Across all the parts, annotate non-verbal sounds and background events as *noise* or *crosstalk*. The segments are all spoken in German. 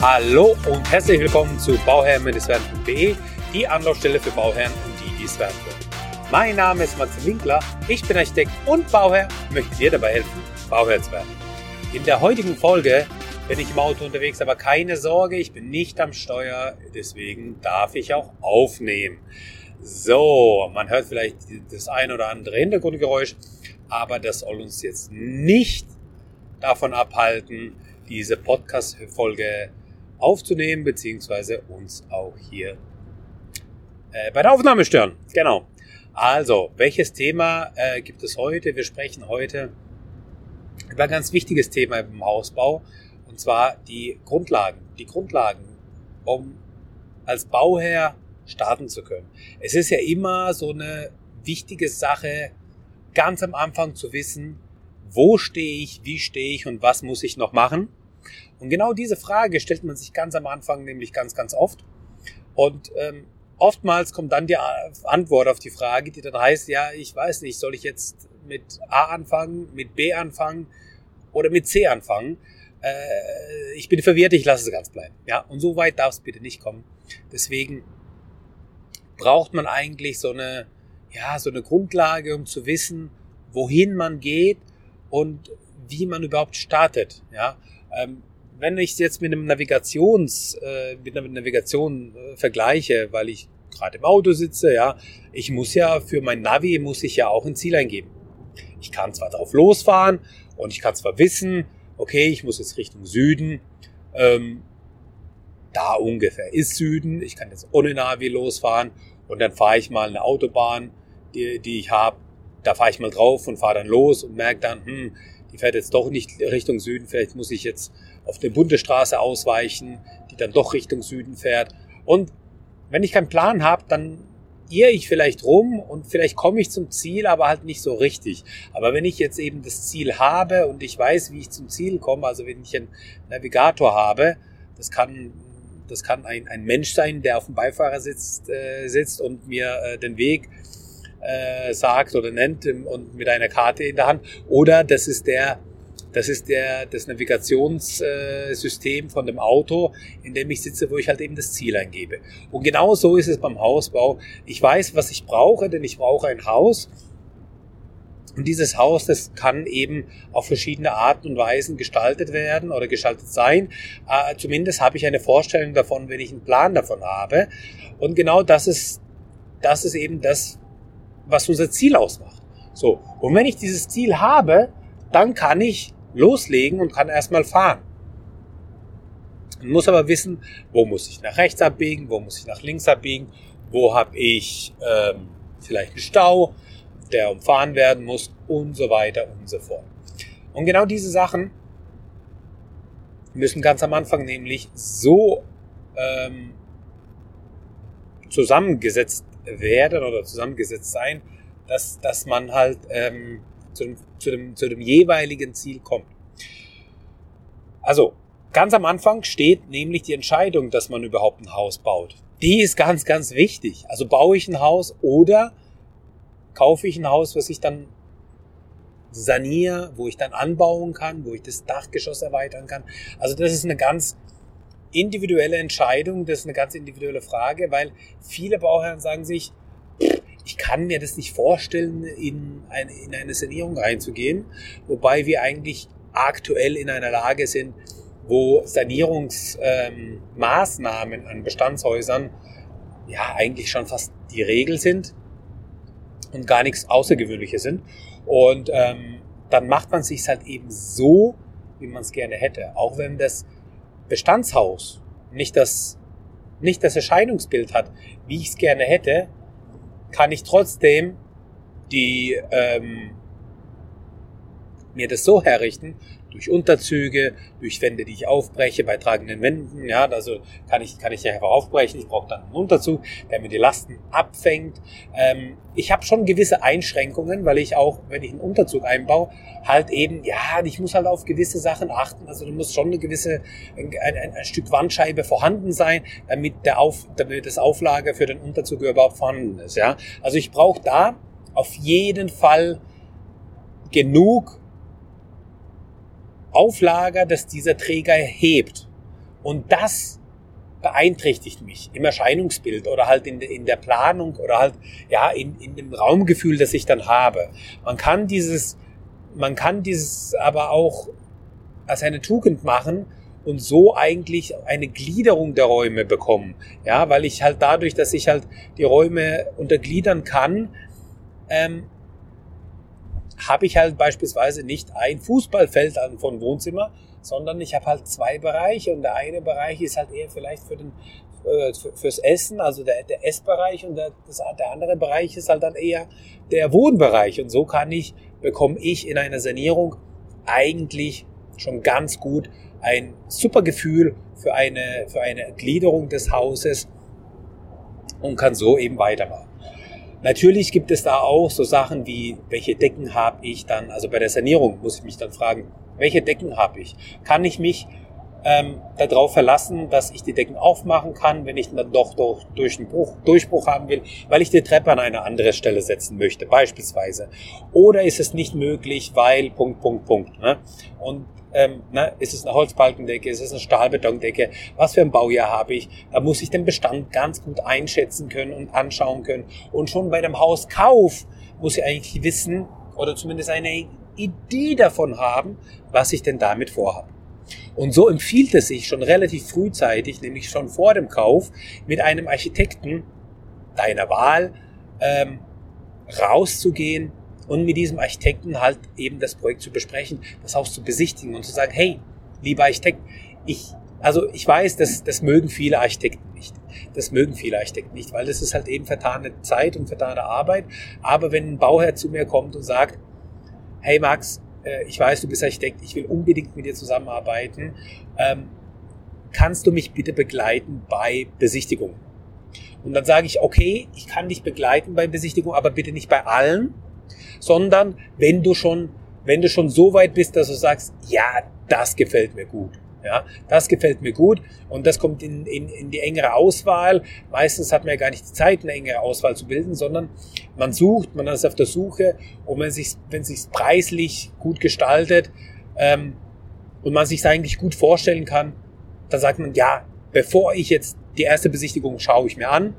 Hallo und herzlich willkommen zu bauherrn-werden.de, die Anlaufstelle für Bauherren und die, die es werden wollen. Mein Name ist Matze Winkler, ich bin Architekt und Bauherr und möchte dir dabei helfen, Bauherr zu werden. In der heutigen Folge bin ich im Auto unterwegs, aber keine Sorge, ich bin nicht am Steuer, deswegen darf ich auch aufnehmen. So, man hört vielleicht das ein oder andere Hintergrundgeräusch, aber das soll uns jetzt nicht davon abhalten, diese Podcast-Folge aufzunehmen, beziehungsweise uns auch hier äh, bei der Aufnahme stören. Genau. Also, welches Thema äh, gibt es heute? Wir sprechen heute über ein ganz wichtiges Thema im Hausbau, und zwar die Grundlagen. Die Grundlagen, um als Bauherr starten zu können. Es ist ja immer so eine wichtige Sache, ganz am Anfang zu wissen, wo stehe ich, wie stehe ich und was muss ich noch machen. Und genau diese Frage stellt man sich ganz am Anfang nämlich ganz, ganz oft. Und ähm, oftmals kommt dann die Antwort auf die Frage, die dann heißt, ja, ich weiß nicht, soll ich jetzt mit A anfangen, mit B anfangen oder mit C anfangen? Äh, ich bin verwirrt, ich lasse es ganz bleiben. Ja, und so weit darf es bitte nicht kommen. Deswegen braucht man eigentlich so eine, ja, so eine Grundlage, um zu wissen, wohin man geht und wie man überhaupt startet. Ja, ähm, wenn ich es jetzt mit einem Navigations, äh, mit einer Navigation äh, vergleiche, weil ich gerade im Auto sitze, ja, ich muss ja für mein Navi muss ich ja auch ein Ziel eingeben. Ich kann zwar drauf losfahren und ich kann zwar wissen, okay, ich muss jetzt Richtung Süden, ähm, da ungefähr ist Süden, ich kann jetzt ohne Navi losfahren und dann fahre ich mal eine Autobahn, die, die ich habe, da fahre ich mal drauf und fahre dann los und merke dann, hm, die fährt jetzt doch nicht Richtung Süden, vielleicht muss ich jetzt auf eine Bundesstraße ausweichen, die dann doch Richtung Süden fährt. Und wenn ich keinen Plan habe, dann irre ich vielleicht rum und vielleicht komme ich zum Ziel, aber halt nicht so richtig. Aber wenn ich jetzt eben das Ziel habe und ich weiß, wie ich zum Ziel komme, also wenn ich einen Navigator habe, das kann das kann ein, ein Mensch sein, der auf dem Beifahrersitz äh, sitzt und mir äh, den Weg äh, sagt oder nennt und mit einer Karte in der Hand. Oder das ist der das ist der, das Navigationssystem von dem Auto, in dem ich sitze, wo ich halt eben das Ziel eingebe. Und genau so ist es beim Hausbau. Ich weiß, was ich brauche, denn ich brauche ein Haus. Und dieses Haus, das kann eben auf verschiedene Arten und Weisen gestaltet werden oder gestaltet sein. Äh, zumindest habe ich eine Vorstellung davon, wenn ich einen Plan davon habe. Und genau das ist, das ist eben das, was unser Ziel ausmacht. So. Und wenn ich dieses Ziel habe, dann kann ich loslegen und kann erstmal fahren. Man muss aber wissen, wo muss ich nach rechts abbiegen, wo muss ich nach links abbiegen, wo habe ich ähm, vielleicht einen Stau, der umfahren werden muss und so weiter und so fort. Und genau diese Sachen müssen ganz am Anfang nämlich so ähm, zusammengesetzt werden oder zusammengesetzt sein, dass, dass man halt ähm, zu dem, zu dem, zu dem jeweiligen Ziel kommt. Also, ganz am Anfang steht nämlich die Entscheidung, dass man überhaupt ein Haus baut. Die ist ganz, ganz wichtig. Also baue ich ein Haus oder kaufe ich ein Haus, was ich dann saniere, wo ich dann anbauen kann, wo ich das Dachgeschoss erweitern kann. Also das ist eine ganz individuelle Entscheidung, das ist eine ganz individuelle Frage, weil viele Bauherren sagen sich, ich kann mir das nicht vorstellen, in eine, in eine Sanierung reinzugehen, wobei wir eigentlich aktuell in einer Lage sind, wo Sanierungsmaßnahmen ähm, an Bestandshäusern ja eigentlich schon fast die Regel sind und gar nichts Außergewöhnliches sind. Und ähm, dann macht man sich halt eben so, wie man es gerne hätte. Auch wenn das Bestandshaus nicht das, nicht das Erscheinungsbild hat, wie ich es gerne hätte, kann ich trotzdem die ähm, mir das so herrichten, durch Unterzüge, durch Wände, die ich aufbreche, bei tragenden Wänden, ja, also kann ich, kann ich ja einfach aufbrechen, ich brauche dann einen Unterzug, der mir die Lasten abfängt. Ähm, ich habe schon gewisse Einschränkungen, weil ich auch, wenn ich einen Unterzug einbaue, halt eben, ja, ich muss halt auf gewisse Sachen achten, also du musst schon eine gewisse, ein, ein, ein Stück Wandscheibe vorhanden sein, damit der auf, damit das Auflager für den Unterzug überhaupt vorhanden ist, ja. Also ich brauche da auf jeden Fall genug Auflager, dass dieser Träger hebt. Und das beeinträchtigt mich im Erscheinungsbild oder halt in, in der Planung oder halt ja in, in dem Raumgefühl, das ich dann habe. Man kann dieses, man kann dieses aber auch als eine Tugend machen und so eigentlich eine Gliederung der Räume bekommen. Ja, weil ich halt dadurch, dass ich halt die Räume untergliedern kann, ähm, habe ich halt beispielsweise nicht ein Fußballfeld von Wohnzimmer, sondern ich habe halt zwei Bereiche und der eine Bereich ist halt eher vielleicht für den äh, fürs Essen, also der, der Essbereich und der, das, der andere Bereich ist halt dann eher der Wohnbereich und so kann ich, bekomme ich in einer Sanierung eigentlich schon ganz gut ein super Gefühl für eine, für eine Gliederung des Hauses und kann so eben weitermachen. Natürlich gibt es da auch so Sachen wie, welche Decken habe ich dann, also bei der Sanierung muss ich mich dann fragen, welche Decken habe ich? Kann ich mich ähm, darauf verlassen, dass ich die Decken aufmachen kann, wenn ich dann doch durch, durch einen Bruch, Durchbruch haben will, weil ich die Treppe an eine andere Stelle setzen möchte, beispielsweise. Oder ist es nicht möglich, weil Punkt, Punkt, Punkt. Ne? Und ähm, ne, ist es eine Holzbalkendecke, ist es eine Stahlbetondecke, was für ein Baujahr habe ich. Da muss ich den Bestand ganz gut einschätzen können und anschauen können. Und schon bei dem Hauskauf muss ich eigentlich wissen oder zumindest eine Idee davon haben, was ich denn damit vorhabe. Und so empfiehlt es sich schon relativ frühzeitig, nämlich schon vor dem Kauf, mit einem Architekten deiner Wahl ähm, rauszugehen und mit diesem Architekten halt eben das Projekt zu besprechen, das Haus zu besichtigen und zu sagen, hey, lieber Architekt, ich, also ich weiß, das, das mögen viele Architekten nicht. Das mögen viele Architekten nicht, weil das ist halt eben vertane Zeit und vertane Arbeit. Aber wenn ein Bauherr zu mir kommt und sagt, hey Max, äh, ich weiß, du bist Architekt, ich will unbedingt mit dir zusammenarbeiten, ähm, kannst du mich bitte begleiten bei Besichtigung? Und dann sage ich, okay, ich kann dich begleiten bei Besichtigung, aber bitte nicht bei allen, sondern wenn du schon, wenn du schon so weit bist, dass du sagst, ja, das gefällt mir gut. Ja, das gefällt mir gut und das kommt in, in, in die engere Auswahl. Meistens hat man ja gar nicht die Zeit, eine engere Auswahl zu bilden, sondern man sucht, man ist auf der Suche und wenn sich wenn sich preislich gut gestaltet ähm, und man sich eigentlich gut vorstellen kann, dann sagt man ja, bevor ich jetzt die erste Besichtigung schaue ich mir an,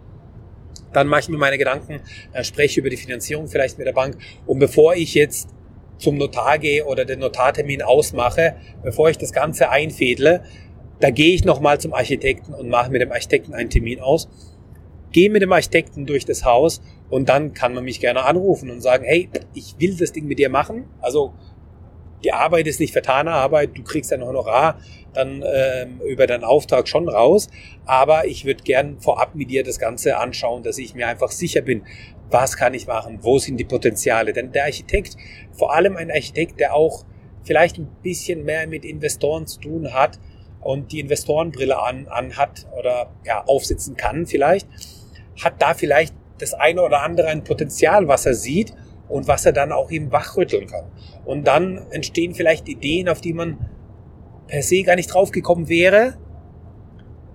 dann mache ich mir meine Gedanken, dann spreche über die Finanzierung vielleicht mit der Bank. Und bevor ich jetzt zum Notar gehe oder den Notartermin ausmache, bevor ich das Ganze einfädle, da gehe ich nochmal zum Architekten und mache mit dem Architekten einen Termin aus, gehe mit dem Architekten durch das Haus und dann kann man mich gerne anrufen und sagen, hey, ich will das Ding mit dir machen. Also die Arbeit ist nicht vertane Arbeit, du kriegst ein Honorar dann ähm, über deinen Auftrag schon raus, aber ich würde gern vorab mit dir das Ganze anschauen, dass ich mir einfach sicher bin, was kann ich machen, wo sind die Potenziale. Denn der Architekt, vor allem ein Architekt, der auch vielleicht ein bisschen mehr mit Investoren zu tun hat und die Investorenbrille an, an hat oder ja, aufsitzen kann vielleicht, hat da vielleicht das eine oder andere ein Potenzial, was er sieht und was er dann auch eben wachrütteln kann. Und dann entstehen vielleicht Ideen, auf die man per se gar nicht draufgekommen wäre,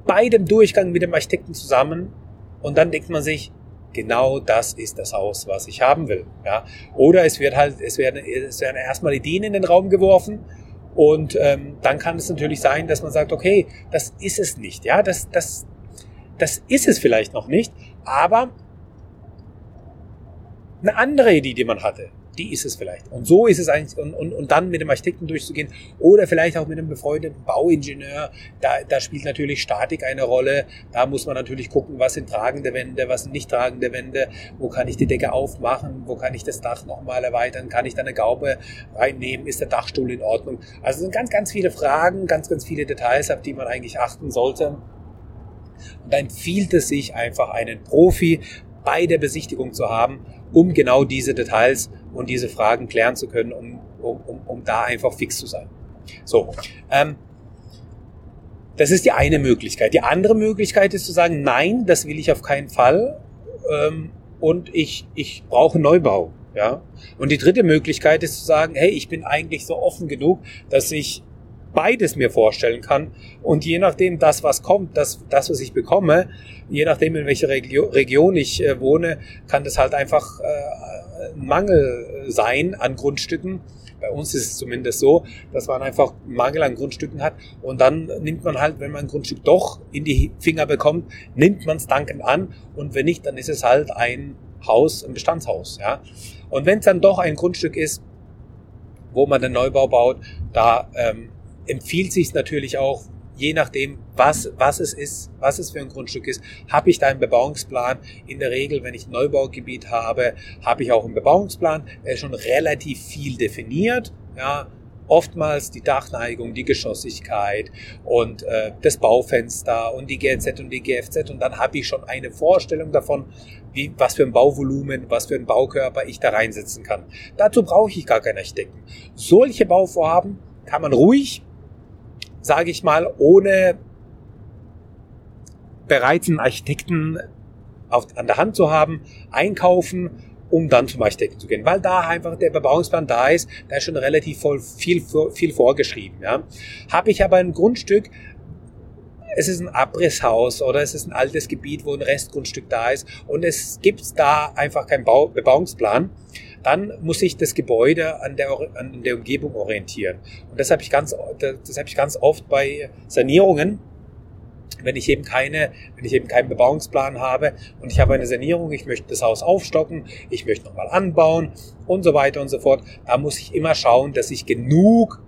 bei dem Durchgang mit dem Architekten zusammen. Und dann denkt man sich, genau das ist das Haus, was ich haben will. Ja? Oder es wird halt, es werden, es werden erstmal Ideen in den Raum geworfen und ähm, dann kann es natürlich sein, dass man sagt, okay, das ist es nicht. Ja, das, das, das ist es vielleicht noch nicht, aber eine andere Idee, die man hatte, die ist es vielleicht. Und so ist es eigentlich, und, und, und dann mit dem Architekten durchzugehen oder vielleicht auch mit einem befreundeten Bauingenieur, da, da spielt natürlich Statik eine Rolle. Da muss man natürlich gucken, was sind tragende Wände, was sind nicht tragende Wände, wo kann ich die Decke aufmachen, wo kann ich das Dach nochmal erweitern, kann ich da eine Gaube reinnehmen, ist der Dachstuhl in Ordnung. Also sind ganz, ganz viele Fragen, ganz, ganz viele Details, auf die man eigentlich achten sollte. Und da empfiehlt es sich einfach, einen Profi bei der Besichtigung zu haben, um genau diese Details und diese Fragen klären zu können, um, um, um da einfach fix zu sein. So, ähm, das ist die eine Möglichkeit. Die andere Möglichkeit ist zu sagen, nein, das will ich auf keinen Fall ähm, und ich, ich brauche Neubau. Ja? Und die dritte Möglichkeit ist zu sagen, hey, ich bin eigentlich so offen genug, dass ich beides mir vorstellen kann. Und je nachdem, das, was kommt, das, das was ich bekomme, je nachdem, in welcher Regio Region ich äh, wohne, kann das halt einfach äh, Mangel sein an Grundstücken. bei uns ist es zumindest so, dass man einfach Mangel an Grundstücken hat und dann nimmt man halt, wenn man ein Grundstück doch in die Finger bekommt, nimmt man es dankend an und wenn nicht, dann ist es halt ein Haus, ein Bestandshaus. Ja? Und wenn es dann doch ein Grundstück ist, wo man den Neubau baut, da ähm, empfiehlt sich natürlich auch, je nachdem, was, was es ist, was es für ein Grundstück ist, habe ich da einen Bebauungsplan. In der Regel, wenn ich ein Neubaugebiet habe, habe ich auch einen Bebauungsplan, der schon relativ viel definiert. Ja, oftmals die Dachneigung, die Geschossigkeit und äh, das Baufenster und die GLZ und die GFZ und dann habe ich schon eine Vorstellung davon, wie, was für ein Bauvolumen, was für ein Baukörper ich da reinsetzen kann. Dazu brauche ich gar keinen Architekten. Solche Bauvorhaben kann man ruhig, sage ich mal, ohne bereits einen Architekten auf, an der Hand zu haben, einkaufen um dann zum Architekten zu gehen, weil da einfach der Bebauungsplan da ist, da ist schon relativ voll viel, viel vorgeschrieben. Ja. Habe ich aber ein Grundstück, es ist ein Abrisshaus oder es ist ein altes Gebiet, wo ein Restgrundstück da ist und es gibt da einfach keinen Bau Bebauungsplan, dann muss ich das Gebäude an der, an der Umgebung orientieren. Und das habe ich ganz, das habe ich ganz oft bei Sanierungen, wenn ich eben keine, wenn ich eben keinen Bebauungsplan habe und ich habe eine Sanierung, ich möchte das Haus aufstocken, ich möchte nochmal anbauen und so weiter und so fort, da muss ich immer schauen, dass ich genug,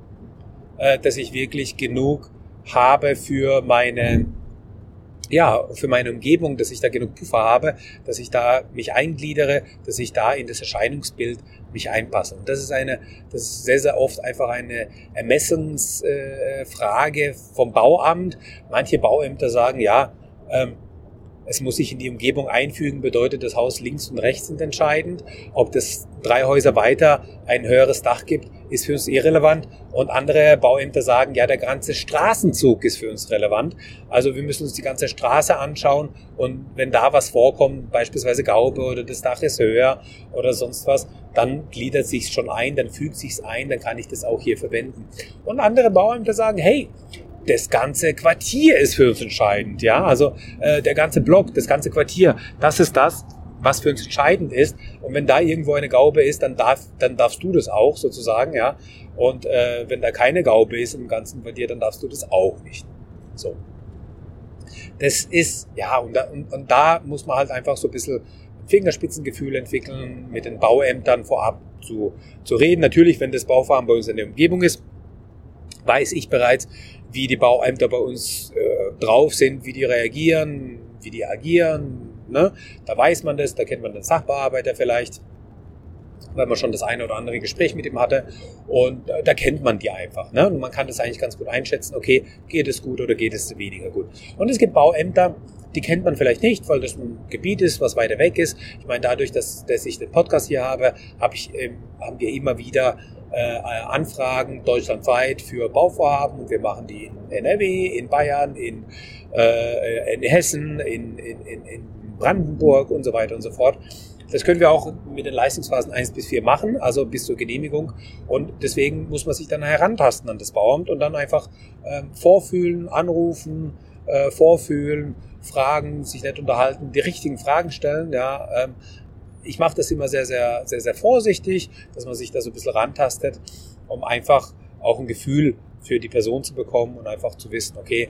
äh, dass ich wirklich genug habe für meine, ja, für meine Umgebung, dass ich da genug Puffer habe, dass ich da mich eingliedere, dass ich da in das Erscheinungsbild mich einpasse. Und das ist eine, das ist sehr, sehr oft einfach eine Ermessensfrage äh, vom Bauamt. Manche Bauämter sagen, ja, ähm, es muss sich in die Umgebung einfügen, bedeutet das Haus links und rechts sind entscheidend. Ob das drei Häuser weiter ein höheres Dach gibt, ist für uns irrelevant. Und andere Bauämter sagen, ja, der ganze Straßenzug ist für uns relevant. Also wir müssen uns die ganze Straße anschauen und wenn da was vorkommt, beispielsweise Gaube oder das Dach ist höher oder sonst was, dann gliedert sich schon ein, dann fügt sich's ein, dann kann ich das auch hier verwenden. Und andere Bauämter sagen, hey, das ganze Quartier ist für uns entscheidend. Ja, also äh, der ganze Block, das ganze Quartier, das ist das, was für uns entscheidend ist. Und wenn da irgendwo eine Gaube ist, dann darf, dann darfst du das auch sozusagen, ja. Und äh, wenn da keine Gaube ist im ganzen Quartier, dann darfst du das auch nicht. So. Das ist, ja, und da, und, und da muss man halt einfach so ein bisschen Fingerspitzengefühl entwickeln, mit den Bauämtern vorab zu, zu reden. Natürlich, wenn das Baufahren bei uns in der Umgebung ist, weiß ich bereits, wie die Bauämter bei uns äh, drauf sind, wie die reagieren, wie die agieren. Ne? Da weiß man das, da kennt man den Sachbearbeiter vielleicht, weil man schon das eine oder andere Gespräch mit ihm hatte. Und äh, da kennt man die einfach. Ne? Und man kann das eigentlich ganz gut einschätzen, okay, geht es gut oder geht es weniger gut. Und es gibt Bauämter, die kennt man vielleicht nicht, weil das ein Gebiet ist, was weiter weg ist. Ich meine, dadurch, dass, dass ich den Podcast hier habe, hab ich, ähm, haben wir immer wieder äh, Anfragen deutschlandweit für Bauvorhaben und wir machen die in NRW, in Bayern, in, äh, in Hessen, in, in, in Brandenburg und so weiter und so fort. Das können wir auch mit den Leistungsphasen 1 bis 4 machen, also bis zur Genehmigung. Und deswegen muss man sich dann herantasten an das Bauamt und dann einfach äh, vorfühlen, anrufen, äh, vorfühlen, fragen, sich nicht unterhalten, die richtigen Fragen stellen. Ja, ähm, ich mache das immer sehr, sehr, sehr, sehr vorsichtig, dass man sich da so ein bisschen rantastet, um einfach auch ein Gefühl für die Person zu bekommen und einfach zu wissen, okay,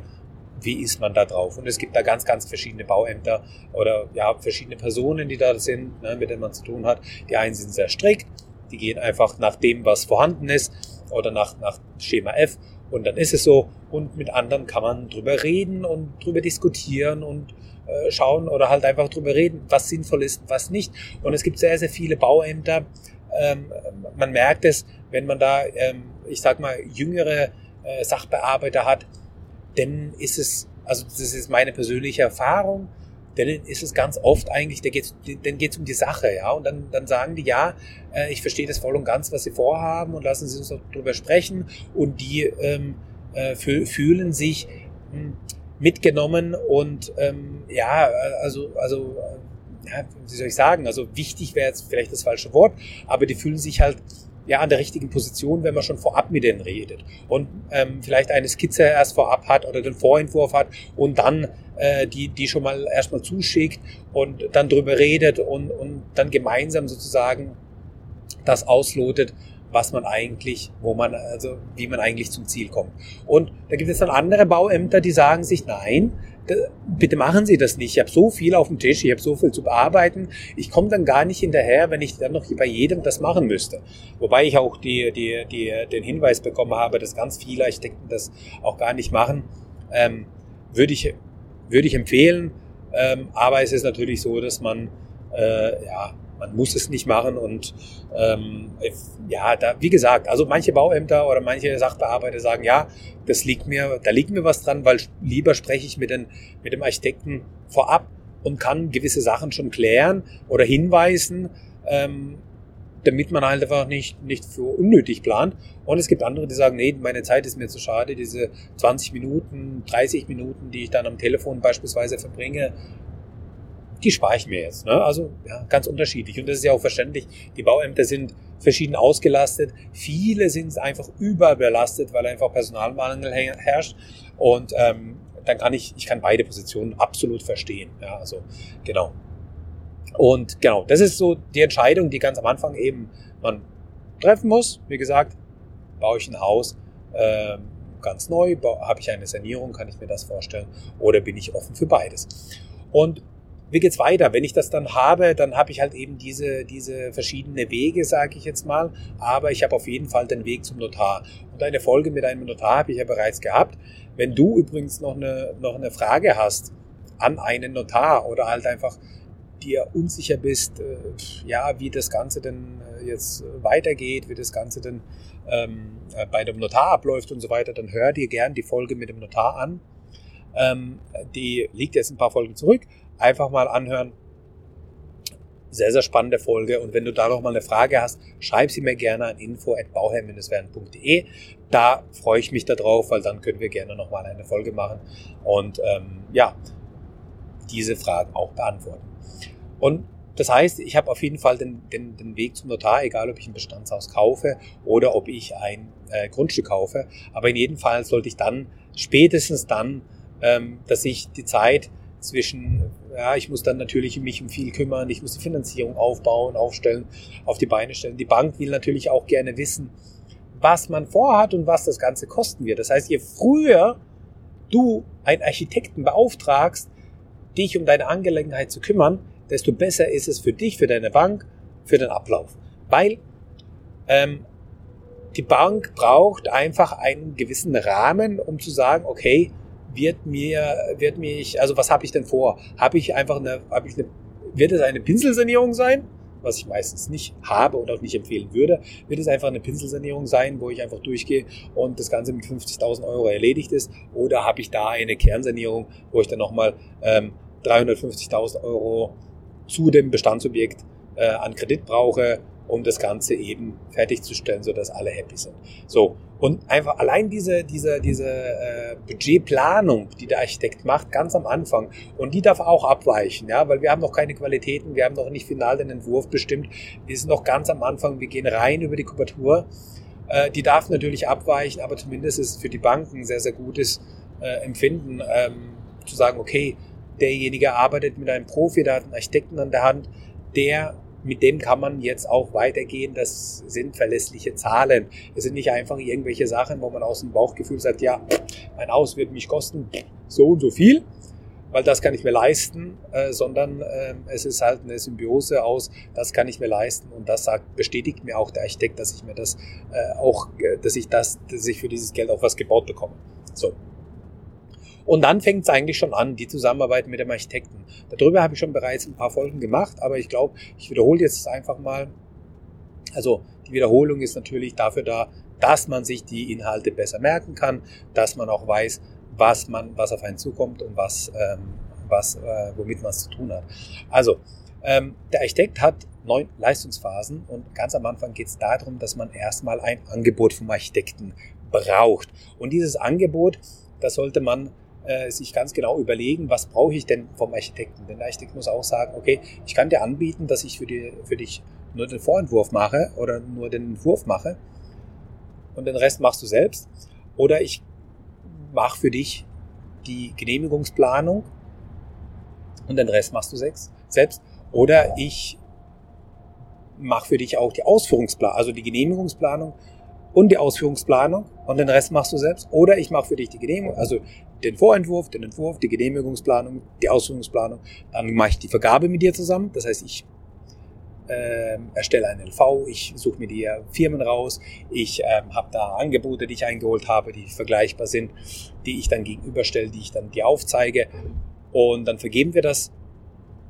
wie ist man da drauf? Und es gibt da ganz, ganz verschiedene Bauämter oder ja, verschiedene Personen, die da sind, ne, mit denen man zu tun hat. Die einen sind sehr strikt, die gehen einfach nach dem, was vorhanden ist oder nach, nach Schema F und dann ist es so. Und mit anderen kann man drüber reden und drüber diskutieren und äh, schauen oder halt einfach drüber reden, was sinnvoll ist, was nicht. Und es gibt sehr, sehr viele Bauämter. Ähm, man merkt es, wenn man da, ähm, ich sag mal, jüngere äh, Sachbearbeiter hat, dann ist es, also das ist meine persönliche Erfahrung, dann ist es ganz oft eigentlich, dann geht dann geht's um die Sache, ja, und dann, dann sagen die, ja, äh, ich verstehe das voll und ganz, was sie vorhaben und lassen sie uns darüber sprechen. Und die ähm, äh, fühlen sich, hm, mitgenommen und ähm, ja, also, also ja, wie soll ich sagen, also wichtig wäre jetzt vielleicht das falsche Wort, aber die fühlen sich halt ja an der richtigen Position, wenn man schon vorab mit denen redet und ähm, vielleicht eine Skizze erst vorab hat oder den Vorentwurf hat und dann äh, die die schon mal erstmal zuschickt und dann drüber redet und und dann gemeinsam sozusagen das auslotet, was man eigentlich, wo man, also wie man eigentlich zum Ziel kommt. Und da gibt es dann andere Bauämter, die sagen sich, nein, bitte machen Sie das nicht. Ich habe so viel auf dem Tisch, ich habe so viel zu bearbeiten. Ich komme dann gar nicht hinterher, wenn ich dann noch bei jedem das machen müsste. Wobei ich auch die, die, die, den Hinweis bekommen habe, dass ganz viele Architekten das auch gar nicht machen. Ähm, würde ich, würde ich empfehlen. Ähm, aber es ist natürlich so, dass man äh, ja, man muss es nicht machen und ähm, ja, da, wie gesagt, also manche Bauämter oder manche Sachbearbeiter sagen, ja, das liegt mir, da liegt mir was dran, weil lieber spreche ich mit, den, mit dem Architekten vorab und kann gewisse Sachen schon klären oder hinweisen, ähm, damit man halt einfach nicht, nicht für unnötig plant. Und es gibt andere, die sagen, nee, meine Zeit ist mir zu schade, diese 20 Minuten, 30 Minuten, die ich dann am Telefon beispielsweise verbringe, die spare ich mir jetzt. Ne? Also ja, ganz unterschiedlich. Und das ist ja auch verständlich. Die Bauämter sind verschieden ausgelastet. Viele sind einfach überbelastet, weil einfach Personalmangel herrscht. Und ähm, dann kann ich, ich kann beide Positionen absolut verstehen. Ja, also genau. Und genau, das ist so die Entscheidung, die ganz am Anfang eben man treffen muss. Wie gesagt, baue ich ein Haus äh, ganz neu, habe ich eine Sanierung, kann ich mir das vorstellen, oder bin ich offen für beides. Und wie geht's weiter? Wenn ich das dann habe, dann habe ich halt eben diese, diese verschiedene Wege, sage ich jetzt mal. Aber ich habe auf jeden Fall den Weg zum Notar. Und eine Folge mit einem Notar habe ich ja bereits gehabt. Wenn du übrigens noch eine, noch eine Frage hast an einen Notar oder halt einfach dir unsicher bist, äh, ja, wie das Ganze denn äh, jetzt weitergeht, wie das Ganze denn ähm, äh, bei dem Notar abläuft und so weiter, dann hör dir gern die Folge mit dem Notar an. Ähm, die liegt jetzt ein paar Folgen zurück einfach mal anhören. Sehr, sehr spannende Folge. Und wenn du da noch mal eine Frage hast, schreib sie mir gerne an info.bauherr-werden.de. Da freue ich mich darauf, weil dann können wir gerne noch mal eine Folge machen und ähm, ja, diese Fragen auch beantworten. Und das heißt, ich habe auf jeden Fall den, den, den Weg zum Notar, egal ob ich ein Bestandshaus kaufe oder ob ich ein äh, Grundstück kaufe. Aber in jedem Fall sollte ich dann, spätestens dann, ähm, dass ich die Zeit zwischen, ja, ich muss dann natürlich mich um viel kümmern, ich muss die Finanzierung aufbauen, aufstellen, auf die Beine stellen. Die Bank will natürlich auch gerne wissen, was man vorhat und was das Ganze kosten wird. Das heißt, je früher du einen Architekten beauftragst, dich um deine Angelegenheit zu kümmern, desto besser ist es für dich, für deine Bank, für den Ablauf. Weil ähm, die Bank braucht einfach einen gewissen Rahmen, um zu sagen, okay, wird mir, wird mich, also was habe ich denn vor? Habe ich einfach eine, habe ich eine, wird es eine Pinselsanierung sein? Was ich meistens nicht habe und auch nicht empfehlen würde, wird es einfach eine Pinselsanierung sein, wo ich einfach durchgehe und das Ganze mit 50.000 Euro erledigt ist? Oder habe ich da eine Kernsanierung, wo ich dann nochmal ähm, 350.000 Euro zu dem Bestandsobjekt äh, an Kredit brauche um das Ganze eben fertigzustellen, sodass alle happy sind. So. Und einfach allein diese, diese, diese äh, Budgetplanung, die der Architekt macht, ganz am Anfang, und die darf auch abweichen, ja, weil wir haben noch keine Qualitäten, wir haben noch nicht final den Entwurf bestimmt, wir sind noch ganz am Anfang, wir gehen rein über die Kubatur. Äh, die darf natürlich abweichen, aber zumindest ist es für die Banken sehr, sehr gutes äh, Empfinden, ähm, zu sagen, okay, derjenige arbeitet mit einem Profi, der hat einen Architekten an der Hand, der mit dem kann man jetzt auch weitergehen. Das sind verlässliche Zahlen. Es sind nicht einfach irgendwelche Sachen, wo man aus dem Bauchgefühl sagt, ja, mein Haus wird mich kosten so und so viel, weil das kann ich mir leisten, äh, sondern äh, es ist halt eine Symbiose aus, das kann ich mir leisten und das sagt, bestätigt mir auch der Architekt, dass ich mir das äh, auch, äh, dass ich das, dass ich für dieses Geld auch was gebaut bekomme. So. Und dann fängt es eigentlich schon an, die Zusammenarbeit mit dem Architekten. Darüber habe ich schon bereits ein paar Folgen gemacht, aber ich glaube, ich wiederhole jetzt einfach mal. Also die Wiederholung ist natürlich dafür da, dass man sich die Inhalte besser merken kann, dass man auch weiß, was man, was auf einen zukommt und was, ähm, was, äh, womit man es zu tun hat. Also ähm, der Architekt hat neun Leistungsphasen und ganz am Anfang geht es darum, dass man erstmal ein Angebot vom Architekten braucht. Und dieses Angebot, das sollte man äh, sich ganz genau überlegen, was brauche ich denn vom Architekten. Denn der Architekt muss auch sagen, okay, ich kann dir anbieten, dass ich für, die, für dich nur den Vorentwurf mache oder nur den Entwurf mache und den Rest machst du selbst. Oder ich mache für dich die Genehmigungsplanung und den Rest machst du selbst. Oder ich mach für dich auch die Ausführungsplanung, also die Genehmigungsplanung und die Ausführungsplanung und den Rest machst du selbst. Oder ich mache für dich die Genehmigung, also den Vorentwurf, den Entwurf, die Genehmigungsplanung, die Ausführungsplanung. Dann mache ich die Vergabe mit dir zusammen. Das heißt, ich äh, erstelle einen LV, ich suche mir die Firmen raus, ich äh, habe da Angebote, die ich eingeholt habe, die vergleichbar sind, die ich dann gegenüberstelle, die ich dann dir aufzeige und dann vergeben wir das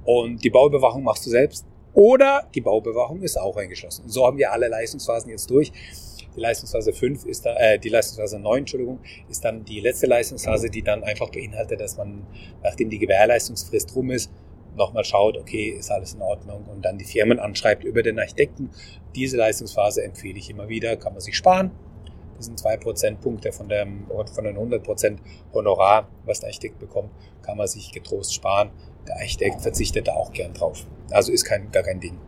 und die Bauüberwachung machst du selbst oder die Bauüberwachung ist auch eingeschlossen. So haben wir alle Leistungsphasen jetzt durch. Die Leistungsphase 5 ist da, äh, die Leistungsphase 9, Entschuldigung, ist dann die letzte Leistungsphase, die dann einfach beinhaltet, dass man, nachdem die Gewährleistungsfrist rum ist, nochmal schaut, okay, ist alles in Ordnung und dann die Firmen anschreibt über den Architekten. Diese Leistungsphase empfehle ich immer wieder, kann man sich sparen. Das sind zwei Prozentpunkte von, dem, von den 100 Prozent Honorar, was der Architekt bekommt, kann man sich getrost sparen. Der Architekt verzichtet da auch gern drauf. Also ist kein, gar kein Ding.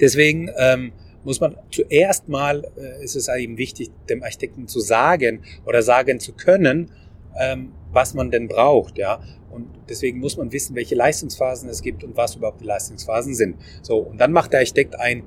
Deswegen ähm, muss man zuerst mal, äh, ist es eben wichtig, dem Architekten zu sagen oder sagen zu können, ähm, was man denn braucht, ja. Und deswegen muss man wissen, welche Leistungsphasen es gibt und was überhaupt die Leistungsphasen sind. So, und dann macht der Architekt ein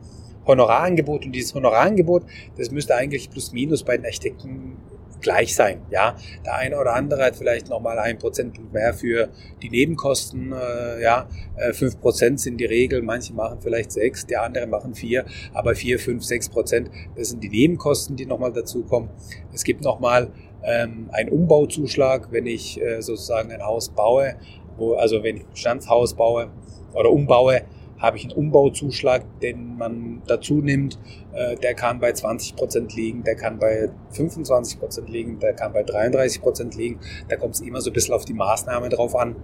Honorarangebot und dieses Honorarangebot, das müsste eigentlich plus minus bei den Architekten gleich sein. Ja, der eine oder andere hat vielleicht nochmal ein Prozentpunkt mehr für die Nebenkosten. Äh, ja, äh, fünf Prozent sind die Regel. Manche machen vielleicht sechs, der andere machen vier. Aber vier, fünf, sechs Prozent, das sind die Nebenkosten, die nochmal dazukommen. Es gibt nochmal ähm, einen Umbauzuschlag, wenn ich äh, sozusagen ein Haus baue, wo, also wenn ich ein Bestandshaus baue oder umbaue, habe ich einen Umbauzuschlag, den man dazu nimmt. Äh, der kann bei 20 Prozent liegen, der kann bei 25 Prozent liegen, der kann bei 33 Prozent liegen. Da kommt es immer so ein bisschen auf die Maßnahme drauf an.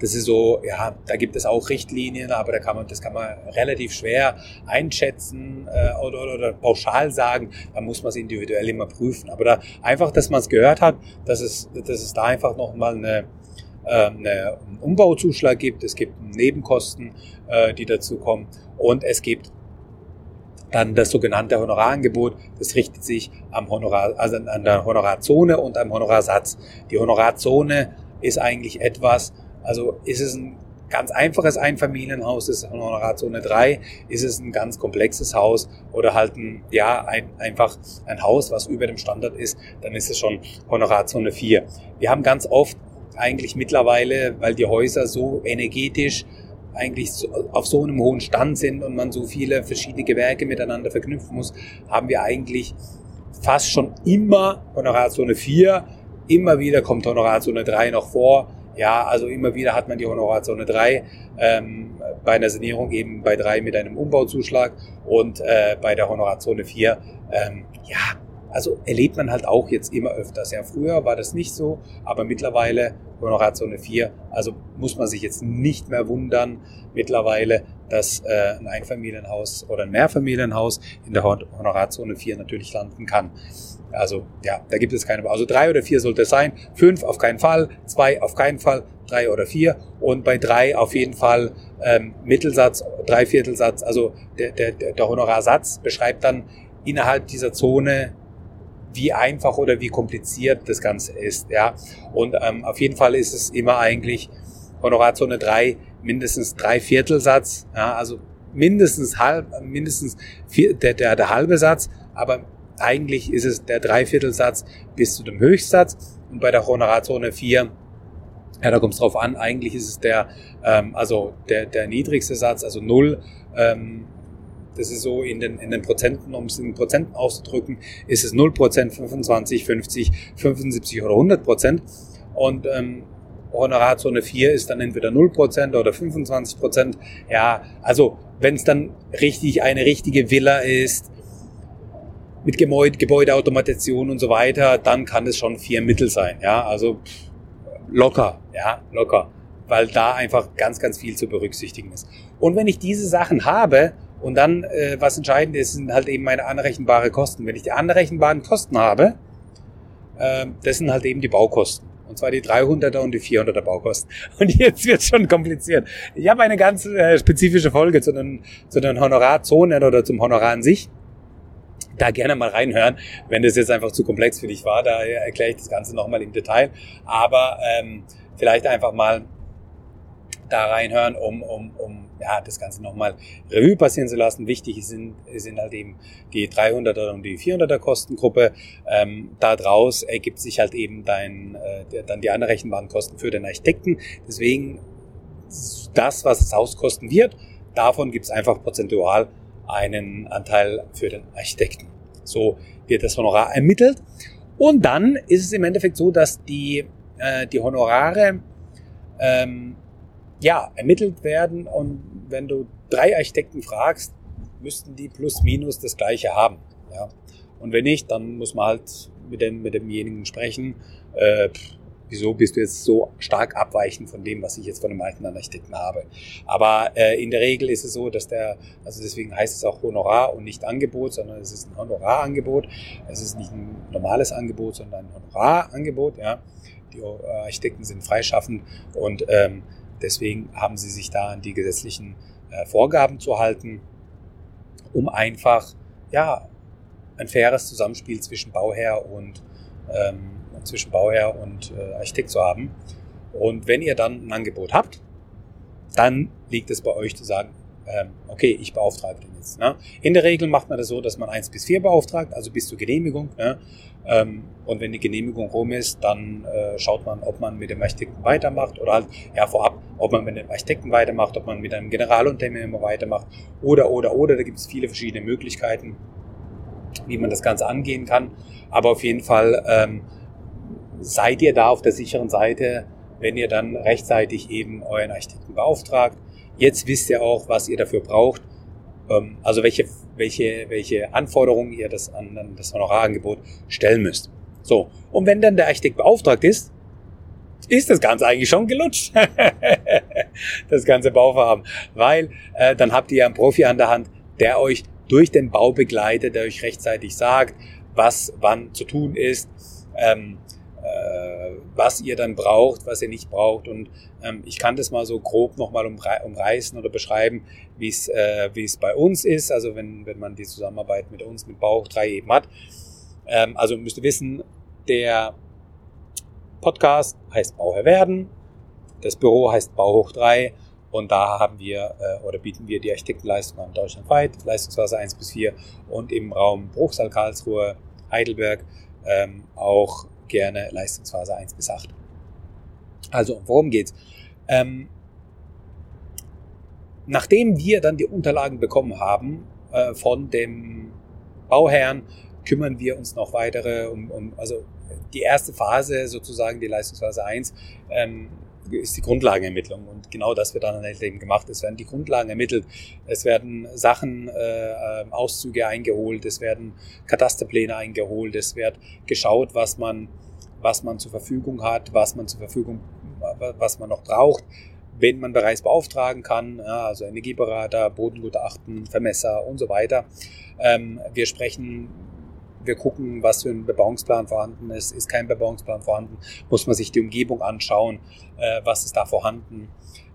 Das ist so, ja, da gibt es auch Richtlinien, aber da kann man, das kann man relativ schwer einschätzen äh, oder, oder, oder pauschal sagen. Da muss man es individuell immer prüfen. Aber da einfach, dass man es gehört hat, dass es, dass es da einfach nochmal eine, einen Umbauzuschlag gibt, es gibt Nebenkosten, äh, die dazu kommen und es gibt dann das sogenannte Honorarangebot, das richtet sich am Honorar, also an der Honorarzone und am Honorarsatz. Die Honorarzone ist eigentlich etwas, also ist es ein ganz einfaches Einfamilienhaus, ist Honorarzone 3, ist es ein ganz komplexes Haus oder halt ein, ja, ein, einfach ein Haus, was über dem Standard ist, dann ist es schon Honorarzone 4. Wir haben ganz oft eigentlich mittlerweile, weil die Häuser so energetisch eigentlich auf so einem hohen Stand sind und man so viele verschiedene Gewerke miteinander verknüpfen muss, haben wir eigentlich fast schon immer Honorarzone 4, immer wieder kommt Honorarzone 3 noch vor. Ja, also immer wieder hat man die Honorarzone 3, ähm, bei einer Sanierung eben bei 3 mit einem Umbauzuschlag und äh, bei der Honorarzone 4, ähm, ja, also erlebt man halt auch jetzt immer öfters. Ja, früher war das nicht so, aber mittlerweile Honorarzone 4, also muss man sich jetzt nicht mehr wundern mittlerweile, dass äh, ein Einfamilienhaus oder ein Mehrfamilienhaus in der Honorarzone 4 natürlich landen kann. Also ja, da gibt es keine. Also drei oder vier sollte es sein, fünf auf keinen Fall, zwei auf keinen Fall, drei oder vier und bei drei auf jeden Fall ähm, Mittelsatz, Dreiviertelsatz. Also der, der, der Honorarsatz beschreibt dann innerhalb dieser Zone wie einfach oder wie kompliziert das Ganze ist. Ja, und ähm, auf jeden Fall ist es immer eigentlich Honorarzone 3 mindestens drei Viertelsatz, ja, also mindestens halb, mindestens vier, der, der, der halbe Satz, aber eigentlich ist es der Dreiviertelsatz bis zu dem Höchstsatz und bei der Honorarzone 4 ja, da kommt es drauf an. Eigentlich ist es der, ähm, also der, der niedrigste Satz, also null. Ähm, das ist so in den, in den Prozenten, um es in Prozenten auszudrücken, ist es 0%, 25, 50, 75 oder 100 Prozent. Und ähm, Honorarzone 4 ist dann entweder 0% oder 25%. Ja, also wenn es dann richtig eine richtige Villa ist, mit Gebäude, Gebäudeautomation und so weiter, dann kann es schon vier Mittel sein. Ja, also locker, ja, locker, weil da einfach ganz, ganz viel zu berücksichtigen ist. Und wenn ich diese Sachen habe und dann, äh, was entscheidend ist, sind halt eben meine anrechenbare Kosten. Wenn ich die anrechenbaren Kosten habe, äh, das sind halt eben die Baukosten. Und zwar die 300er und die 400er Baukosten. *laughs* Und jetzt wird schon kompliziert. Ich habe eine ganz äh, spezifische Folge zu den, zu den Honorarzonen oder zum Honorar an sich. Da gerne mal reinhören, wenn das jetzt einfach zu komplex für dich war. Da erkläre ich das Ganze nochmal im Detail. Aber ähm, vielleicht einfach mal da reinhören, um, um, um ja, das Ganze nochmal Revue passieren zu lassen. Wichtig sind, sind halt eben die 300er und die 400er Kostengruppe. Ähm, daraus ergibt sich halt eben dein, äh, dann die anrechenbaren Kosten für den Architekten. Deswegen das, was das Haus kosten wird, davon gibt es einfach prozentual einen Anteil für den Architekten. So wird das Honorar ermittelt. Und dann ist es im Endeffekt so, dass die, äh, die Honorare ähm, ja, ermittelt werden und wenn du drei Architekten fragst, müssten die plus minus das gleiche haben. Ja. Und wenn nicht, dann muss man halt mit, dem, mit demjenigen sprechen. Äh, wieso bist du jetzt so stark abweichend von dem, was ich jetzt von einem alten Architekten habe. Aber äh, in der Regel ist es so, dass der, also deswegen heißt es auch Honorar und nicht Angebot, sondern es ist ein Honorarangebot. Es ist nicht ein normales Angebot, sondern ein Honorarangebot. Ja. Die Architekten sind freischaffend und ähm, Deswegen haben sie sich da an die gesetzlichen äh, Vorgaben zu halten, um einfach ja ein faires Zusammenspiel zwischen Bauherr und ähm, zwischen Bauherr und äh, Architekt zu haben. Und wenn ihr dann ein Angebot habt, dann liegt es bei euch zu sagen, ähm, okay, ich beauftrage den jetzt. Ne? In der Regel macht man das so, dass man eins bis vier beauftragt, also bis zur Genehmigung. Ne? Ähm, und wenn die Genehmigung rum ist, dann äh, schaut man, ob man mit dem Architekten weitermacht oder halt ja vorab, ob man mit dem Architekten weitermacht, ob man mit einem Generalunternehmer weitermacht oder oder oder. Da gibt es viele verschiedene Möglichkeiten, wie man das Ganze angehen kann. Aber auf jeden Fall ähm, seid ihr da auf der sicheren Seite, wenn ihr dann rechtzeitig eben euren Architekten beauftragt. Jetzt wisst ihr auch, was ihr dafür braucht. Ähm, also welche, welche, welche Anforderungen ihr das an das Honorarangebot stellen müsst. So, und wenn dann der Architekt beauftragt ist, ist das Ganze eigentlich schon gelutscht. *laughs* das ganze Bauvorhaben. Weil äh, dann habt ihr einen Profi an der Hand, der euch durch den Bau begleitet, der euch rechtzeitig sagt, was wann zu tun ist. Ähm, äh, was ihr dann braucht, was ihr nicht braucht. Und ähm, ich kann das mal so grob nochmal umre umreißen oder beschreiben, wie es äh, wie es bei uns ist. Also wenn, wenn man die Zusammenarbeit mit uns, mit Bauhoch 3 eben hat. Ähm, also müsst ihr wissen, der Podcast heißt Bauherr werden, das Büro heißt Bauhoch 3 und da haben wir äh, oder bieten wir die Architektenleistung an deutschlandweit, Leistungsphase 1 bis 4 und im Raum Bruchsal, Karlsruhe, Heidelberg ähm, auch gerne Leistungsphase 1 bis 8. Also, worum geht's? Ähm, nachdem wir dann die Unterlagen bekommen haben äh, von dem Bauherrn, kümmern wir uns noch weitere um, um also die erste Phase sozusagen, die Leistungsphase 1, ähm, ist die Grundlagenermittlung. Und genau das wird dann eben gemacht. Es werden die Grundlagen ermittelt, es werden Sachen, äh, ähm, Auszüge eingeholt, es werden Katasterpläne eingeholt, es wird geschaut, was man, was man zur Verfügung hat, was man zur Verfügung, was man noch braucht, wenn man bereits beauftragen kann, ja, also Energieberater, Bodengutachten, Vermesser und so weiter. Ähm, wir sprechen wir gucken, was für ein Bebauungsplan vorhanden ist. Ist kein Bebauungsplan vorhanden, muss man sich die Umgebung anschauen, äh, was ist da vorhanden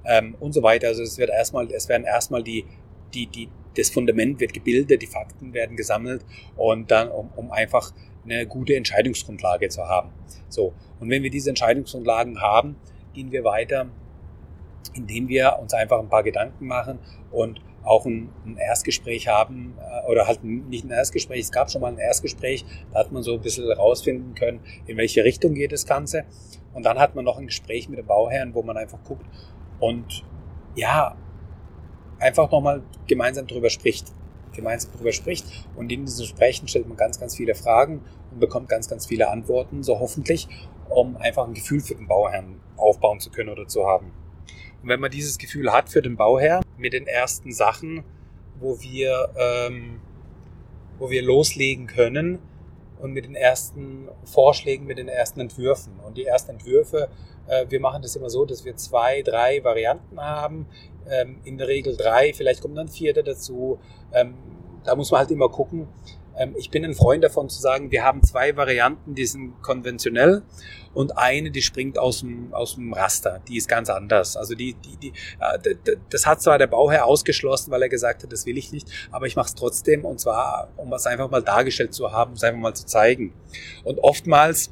ähm, und so weiter. Also es wird erstmal, es werden erstmal die, die, die, das Fundament wird gebildet, die Fakten werden gesammelt und dann, um, um einfach eine gute Entscheidungsgrundlage zu haben. So. Und wenn wir diese Entscheidungsgrundlagen haben, gehen wir weiter, indem wir uns einfach ein paar Gedanken machen und auch ein, ein Erstgespräch haben äh, oder halt nicht ein Erstgespräch, es gab schon mal ein Erstgespräch, da hat man so ein bisschen herausfinden können, in welche Richtung geht das Ganze. Und dann hat man noch ein Gespräch mit dem Bauherrn, wo man einfach guckt und ja, einfach nochmal gemeinsam drüber spricht. Gemeinsam drüber spricht. Und in diesem Sprechen stellt man ganz, ganz viele Fragen und bekommt ganz, ganz viele Antworten, so hoffentlich, um einfach ein Gefühl für den Bauherrn aufbauen zu können oder zu haben. Und wenn man dieses Gefühl hat für den Bauherr mit den ersten Sachen, wo wir, ähm, wo wir loslegen können und mit den ersten Vorschlägen, mit den ersten Entwürfen. Und die ersten Entwürfe, äh, wir machen das immer so, dass wir zwei, drei Varianten haben. Ähm, in der Regel drei, vielleicht kommt dann vierte dazu. Ähm, da muss man halt immer gucken, ich bin ein Freund davon zu sagen, wir haben zwei Varianten, die sind konventionell und eine, die springt aus dem, aus dem Raster. Die ist ganz anders. Also die, die, die, das hat zwar der Bauherr ausgeschlossen, weil er gesagt hat, das will ich nicht, aber ich mache es trotzdem und zwar, um es einfach mal dargestellt zu haben, um es einfach mal zu zeigen. Und oftmals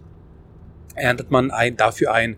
erntet man ein, dafür ein,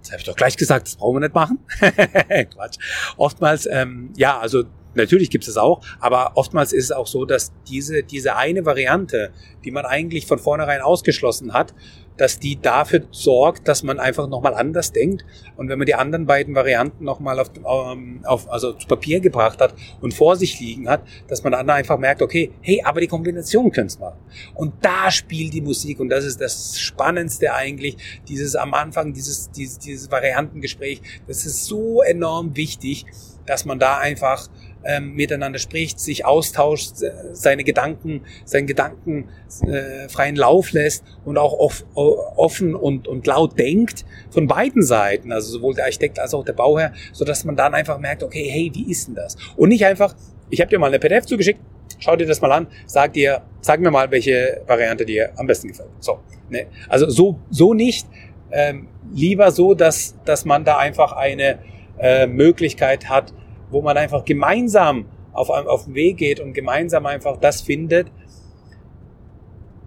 Das habe ich doch gleich gesagt, das brauchen wir nicht machen. *laughs* Quatsch. Oftmals, ähm, ja, also natürlich gibt es auch, aber oftmals ist es auch so, dass diese, diese eine Variante, die man eigentlich von vornherein ausgeschlossen hat, dass die dafür sorgt, dass man einfach nochmal anders denkt. Und wenn man die anderen beiden Varianten nochmal auf, ähm, auf, also zu Papier gebracht hat und vor sich liegen hat, dass man dann einfach merkt, okay, hey, aber die Kombination könnte machen. Und da spielt die Musik und das ist das Spannendste eigentlich, dieses am Anfang, dieses, dieses, dieses Variantengespräch, das ist so enorm wichtig, dass man da einfach ähm, miteinander spricht, sich austauscht, seine Gedanken, seinen Gedanken äh, freien Lauf lässt und auch off, offen und, und laut denkt von beiden Seiten, also sowohl der Architekt als auch der Bauherr, so dass man dann einfach merkt, okay, hey, wie ist denn das? Und nicht einfach, ich habe dir mal eine PDF zugeschickt, schau dir das mal an, sag dir, sag mir mal, welche Variante dir am besten gefällt. So, ne? also so so nicht, ähm, lieber so, dass dass man da einfach eine äh, Möglichkeit hat, wo man einfach gemeinsam auf, auf den Weg geht und gemeinsam einfach das findet,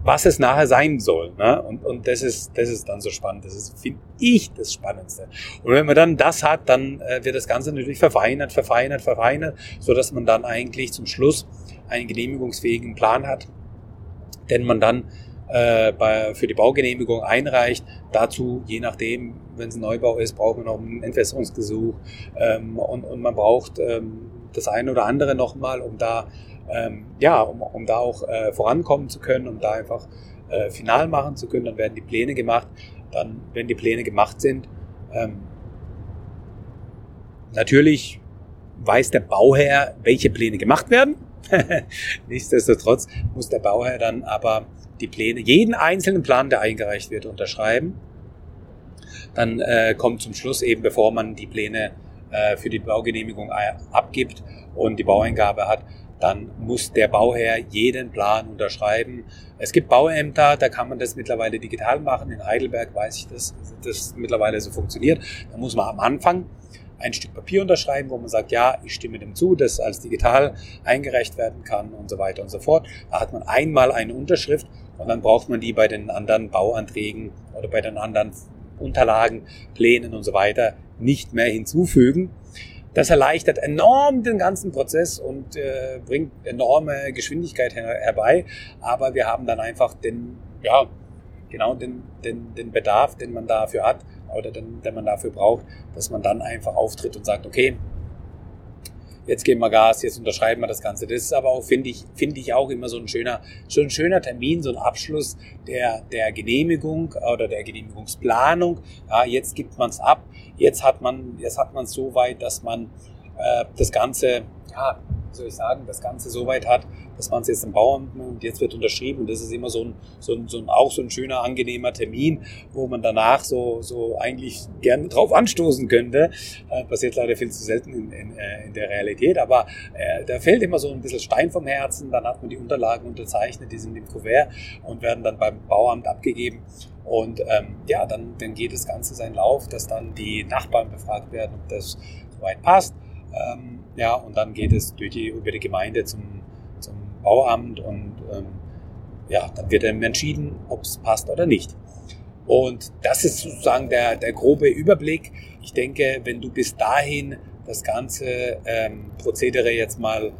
was es nachher sein soll. Ne? Und, und das, ist, das ist dann so spannend. Das ist, finde ich, das Spannendste. Und wenn man dann das hat, dann äh, wird das Ganze natürlich verfeinert, verfeinert, verfeinert, so dass man dann eigentlich zum Schluss einen genehmigungsfähigen Plan hat, den man dann äh, bei, für die Baugenehmigung einreicht. Dazu, je nachdem, wenn es ein Neubau ist, braucht man noch ein Entwässerungsgesuch ähm, und, und man braucht ähm, das eine oder andere nochmal, um da ähm, ja, um, um da auch äh, vorankommen zu können, um da einfach äh, final machen zu können. Dann werden die Pläne gemacht. Dann, wenn die Pläne gemacht sind, ähm, natürlich weiß der Bauherr, welche Pläne gemacht werden. *laughs* Nichtsdestotrotz muss der Bauherr dann aber die Pläne, jeden einzelnen Plan, der eingereicht wird, unterschreiben. Dann äh, kommt zum Schluss eben, bevor man die Pläne äh, für die Baugenehmigung abgibt und die Baueingabe hat, dann muss der Bauherr jeden Plan unterschreiben. Es gibt Bauämter, da kann man das mittlerweile digital machen. In Heidelberg weiß ich, dass das mittlerweile so funktioniert. Da muss man am Anfang ein Stück Papier unterschreiben, wo man sagt, ja, ich stimme dem zu, dass als digital eingereicht werden kann und so weiter und so fort. Da hat man einmal eine Unterschrift und dann braucht man die bei den anderen Bauanträgen oder bei den anderen Unterlagen, Plänen und so weiter nicht mehr hinzufügen. Das erleichtert enorm den ganzen Prozess und äh, bringt enorme Geschwindigkeit her herbei. Aber wir haben dann einfach den, ja, genau den, den, den Bedarf, den man dafür hat oder den, den man dafür braucht, dass man dann einfach auftritt und sagt, okay, jetzt geben wir Gas, jetzt unterschreiben wir das Ganze. Das ist aber auch, finde ich, finde ich auch immer so ein schöner, so ein schöner Termin, so ein Abschluss der, der Genehmigung oder der Genehmigungsplanung. Ja, jetzt gibt man es ab. Jetzt hat man, jetzt hat man es so weit, dass man äh, das Ganze, ja, soll ich sagen, das Ganze so weit hat, dass man es jetzt im Bauamt und jetzt wird unterschrieben und das ist immer so ein, so ein, so ein auch so ein schöner, angenehmer Termin, wo man danach so, so eigentlich gerne drauf anstoßen könnte. Äh, passiert leider viel zu selten in, in, äh, in der Realität, aber äh, da fällt immer so ein bisschen Stein vom Herzen, dann hat man die Unterlagen unterzeichnet, die sind im Kuvert und werden dann beim Bauamt abgegeben und ähm, ja, dann, dann geht das Ganze seinen Lauf, dass dann die Nachbarn befragt werden, ob das soweit passt. Ähm, ja, und dann geht es durch die, über die Gemeinde zum Bauamt und ähm, ja, dann wird dann entschieden, ob es passt oder nicht. Und das ist sozusagen der, der grobe Überblick. Ich denke, wenn du bis dahin das ganze ähm, Prozedere jetzt mal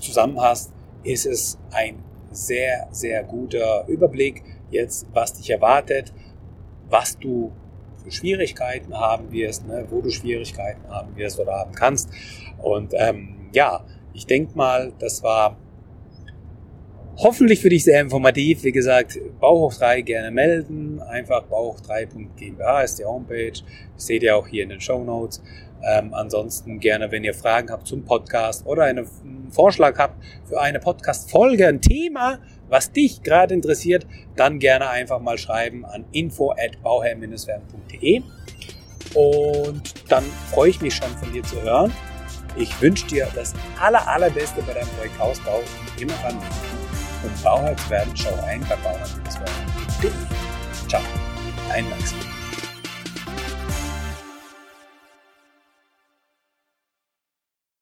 zusammen hast, ist es ein sehr, sehr guter Überblick jetzt, was dich erwartet, was du für Schwierigkeiten haben wirst, ne, wo du Schwierigkeiten haben wirst oder haben kannst. Und ähm, ja, ich denke mal, das war Hoffentlich für dich sehr informativ. Wie gesagt, Bauhoch 3 gerne melden. Einfach bauhoch3.gmbH ist die Homepage. Seht ihr auch hier in den Show Notes. Ähm, ansonsten gerne, wenn ihr Fragen habt zum Podcast oder einen Vorschlag habt für eine Podcast-Folge, ein Thema, was dich gerade interessiert, dann gerne einfach mal schreiben an info at bauherr-werden.de. Und dann freue ich mich schon von dir zu hören. Ich wünsche dir das aller, allerbeste bei deinem Projekt Hausbau und immer dran und Bauherr werden, schau ein bei bauherr-werden.de. Ciao, dein Max.